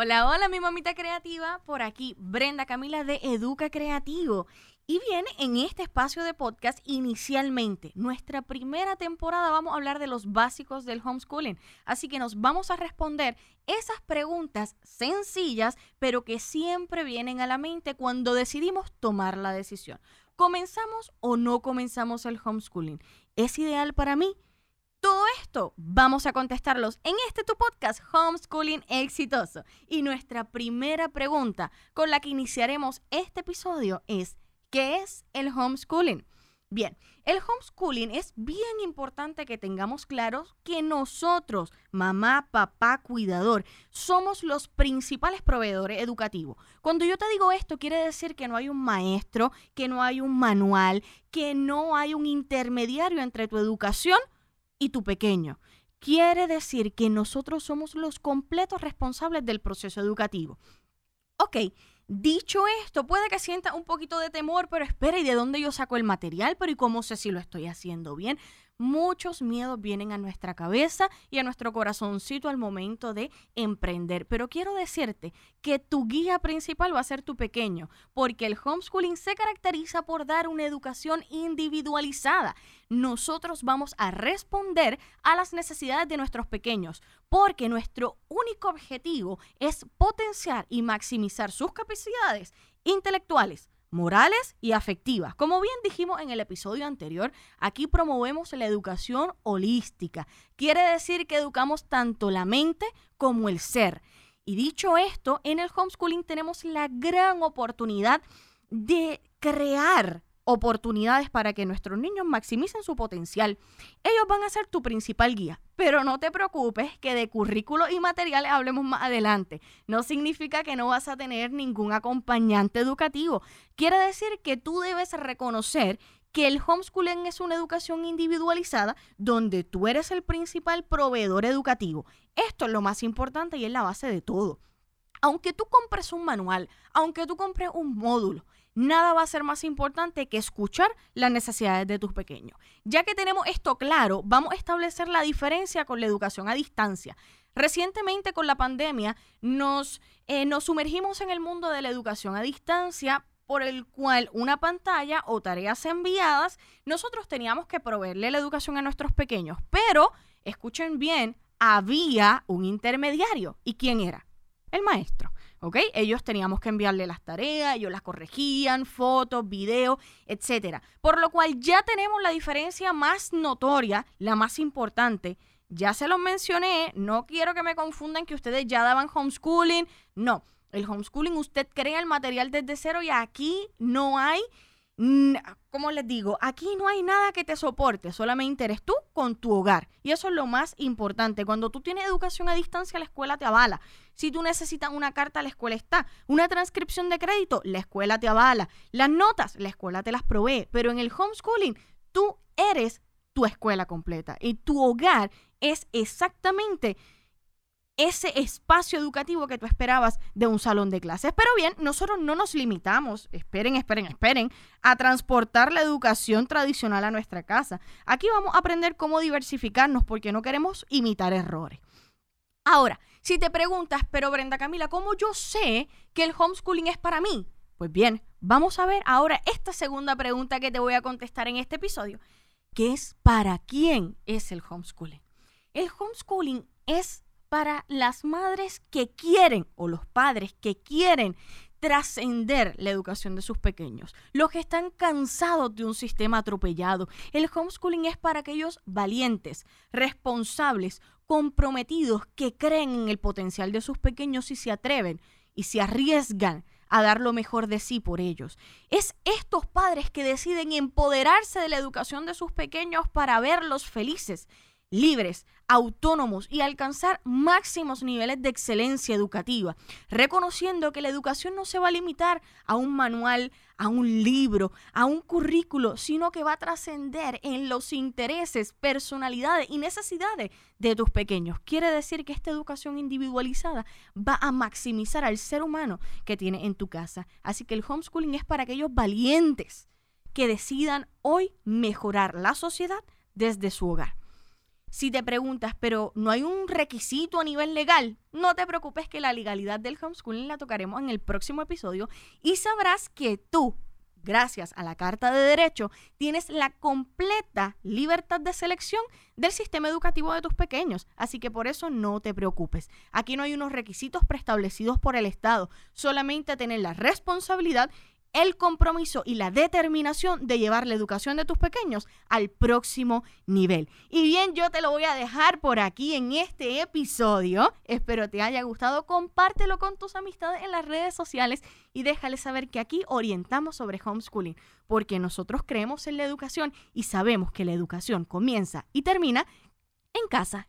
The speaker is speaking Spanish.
Hola, hola, mi mamita creativa. Por aquí, Brenda Camila de Educa Creativo. Y bien, en este espacio de podcast, inicialmente, nuestra primera temporada, vamos a hablar de los básicos del homeschooling. Así que nos vamos a responder esas preguntas sencillas, pero que siempre vienen a la mente cuando decidimos tomar la decisión. ¿Comenzamos o no comenzamos el homeschooling? ¿Es ideal para mí? Vamos a contestarlos en este tu podcast Homeschooling Exitoso. Y nuestra primera pregunta con la que iniciaremos este episodio es, ¿qué es el homeschooling? Bien, el homeschooling es bien importante que tengamos claros que nosotros, mamá, papá, cuidador, somos los principales proveedores educativos. Cuando yo te digo esto, quiere decir que no hay un maestro, que no hay un manual, que no hay un intermediario entre tu educación y tu pequeño. Quiere decir que nosotros somos los completos responsables del proceso educativo. Ok, dicho esto, puede que sienta un poquito de temor, pero espera, ¿y de dónde yo saco el material? Pero ¿y cómo sé si lo estoy haciendo bien? Muchos miedos vienen a nuestra cabeza y a nuestro corazoncito al momento de emprender. Pero quiero decirte que tu guía principal va a ser tu pequeño, porque el homeschooling se caracteriza por dar una educación individualizada. Nosotros vamos a responder a las necesidades de nuestros pequeños, porque nuestro único objetivo es potenciar y maximizar sus capacidades intelectuales, morales y afectivas. Como bien dijimos en el episodio anterior, aquí promovemos la educación holística. Quiere decir que educamos tanto la mente como el ser. Y dicho esto, en el homeschooling tenemos la gran oportunidad de crear oportunidades para que nuestros niños maximicen su potencial. Ellos van a ser tu principal guía, pero no te preocupes que de currículo y materiales hablemos más adelante. No significa que no vas a tener ningún acompañante educativo. Quiere decir que tú debes reconocer que el homeschooling es una educación individualizada donde tú eres el principal proveedor educativo. Esto es lo más importante y es la base de todo. Aunque tú compres un manual, aunque tú compres un módulo, nada va a ser más importante que escuchar las necesidades de tus pequeños. Ya que tenemos esto claro, vamos a establecer la diferencia con la educación a distancia. Recientemente con la pandemia nos, eh, nos sumergimos en el mundo de la educación a distancia por el cual una pantalla o tareas enviadas, nosotros teníamos que proveerle la educación a nuestros pequeños. Pero, escuchen bien, había un intermediario. ¿Y quién era? El maestro. ¿ok? Ellos teníamos que enviarle las tareas, ellos las corregían, fotos, videos, etcétera. Por lo cual ya tenemos la diferencia más notoria, la más importante. Ya se los mencioné, no quiero que me confundan que ustedes ya daban homeschooling. No, el homeschooling usted crea el material desde cero y aquí no hay como les digo, aquí no hay nada que te soporte, solamente eres tú con tu hogar. Y eso es lo más importante. Cuando tú tienes educación a distancia, la escuela te avala. Si tú necesitas una carta, la escuela está. Una transcripción de crédito, la escuela te avala. Las notas, la escuela te las provee. Pero en el homeschooling, tú eres tu escuela completa. Y tu hogar es exactamente ese espacio educativo que tú esperabas de un salón de clases. Pero bien, nosotros no nos limitamos, esperen, esperen, esperen, a transportar la educación tradicional a nuestra casa. Aquí vamos a aprender cómo diversificarnos porque no queremos imitar errores. Ahora, si te preguntas, pero Brenda Camila, ¿cómo yo sé que el homeschooling es para mí? Pues bien, vamos a ver ahora esta segunda pregunta que te voy a contestar en este episodio, que es ¿para quién es el homeschooling? El homeschooling es para las madres que quieren o los padres que quieren trascender la educación de sus pequeños, los que están cansados de un sistema atropellado. El homeschooling es para aquellos valientes, responsables, comprometidos, que creen en el potencial de sus pequeños y se atreven y se arriesgan a dar lo mejor de sí por ellos. Es estos padres que deciden empoderarse de la educación de sus pequeños para verlos felices libres, autónomos y alcanzar máximos niveles de excelencia educativa, reconociendo que la educación no se va a limitar a un manual, a un libro, a un currículo, sino que va a trascender en los intereses, personalidades y necesidades de tus pequeños. Quiere decir que esta educación individualizada va a maximizar al ser humano que tiene en tu casa. Así que el homeschooling es para aquellos valientes que decidan hoy mejorar la sociedad desde su hogar. Si te preguntas, pero no hay un requisito a nivel legal, no te preocupes que la legalidad del homeschooling la tocaremos en el próximo episodio y sabrás que tú, gracias a la Carta de Derecho, tienes la completa libertad de selección del sistema educativo de tus pequeños. Así que por eso no te preocupes. Aquí no hay unos requisitos preestablecidos por el Estado, solamente tener la responsabilidad el compromiso y la determinación de llevar la educación de tus pequeños al próximo nivel. Y bien, yo te lo voy a dejar por aquí en este episodio. Espero te haya gustado. Compártelo con tus amistades en las redes sociales y déjales saber que aquí orientamos sobre homeschooling, porque nosotros creemos en la educación y sabemos que la educación comienza y termina en casa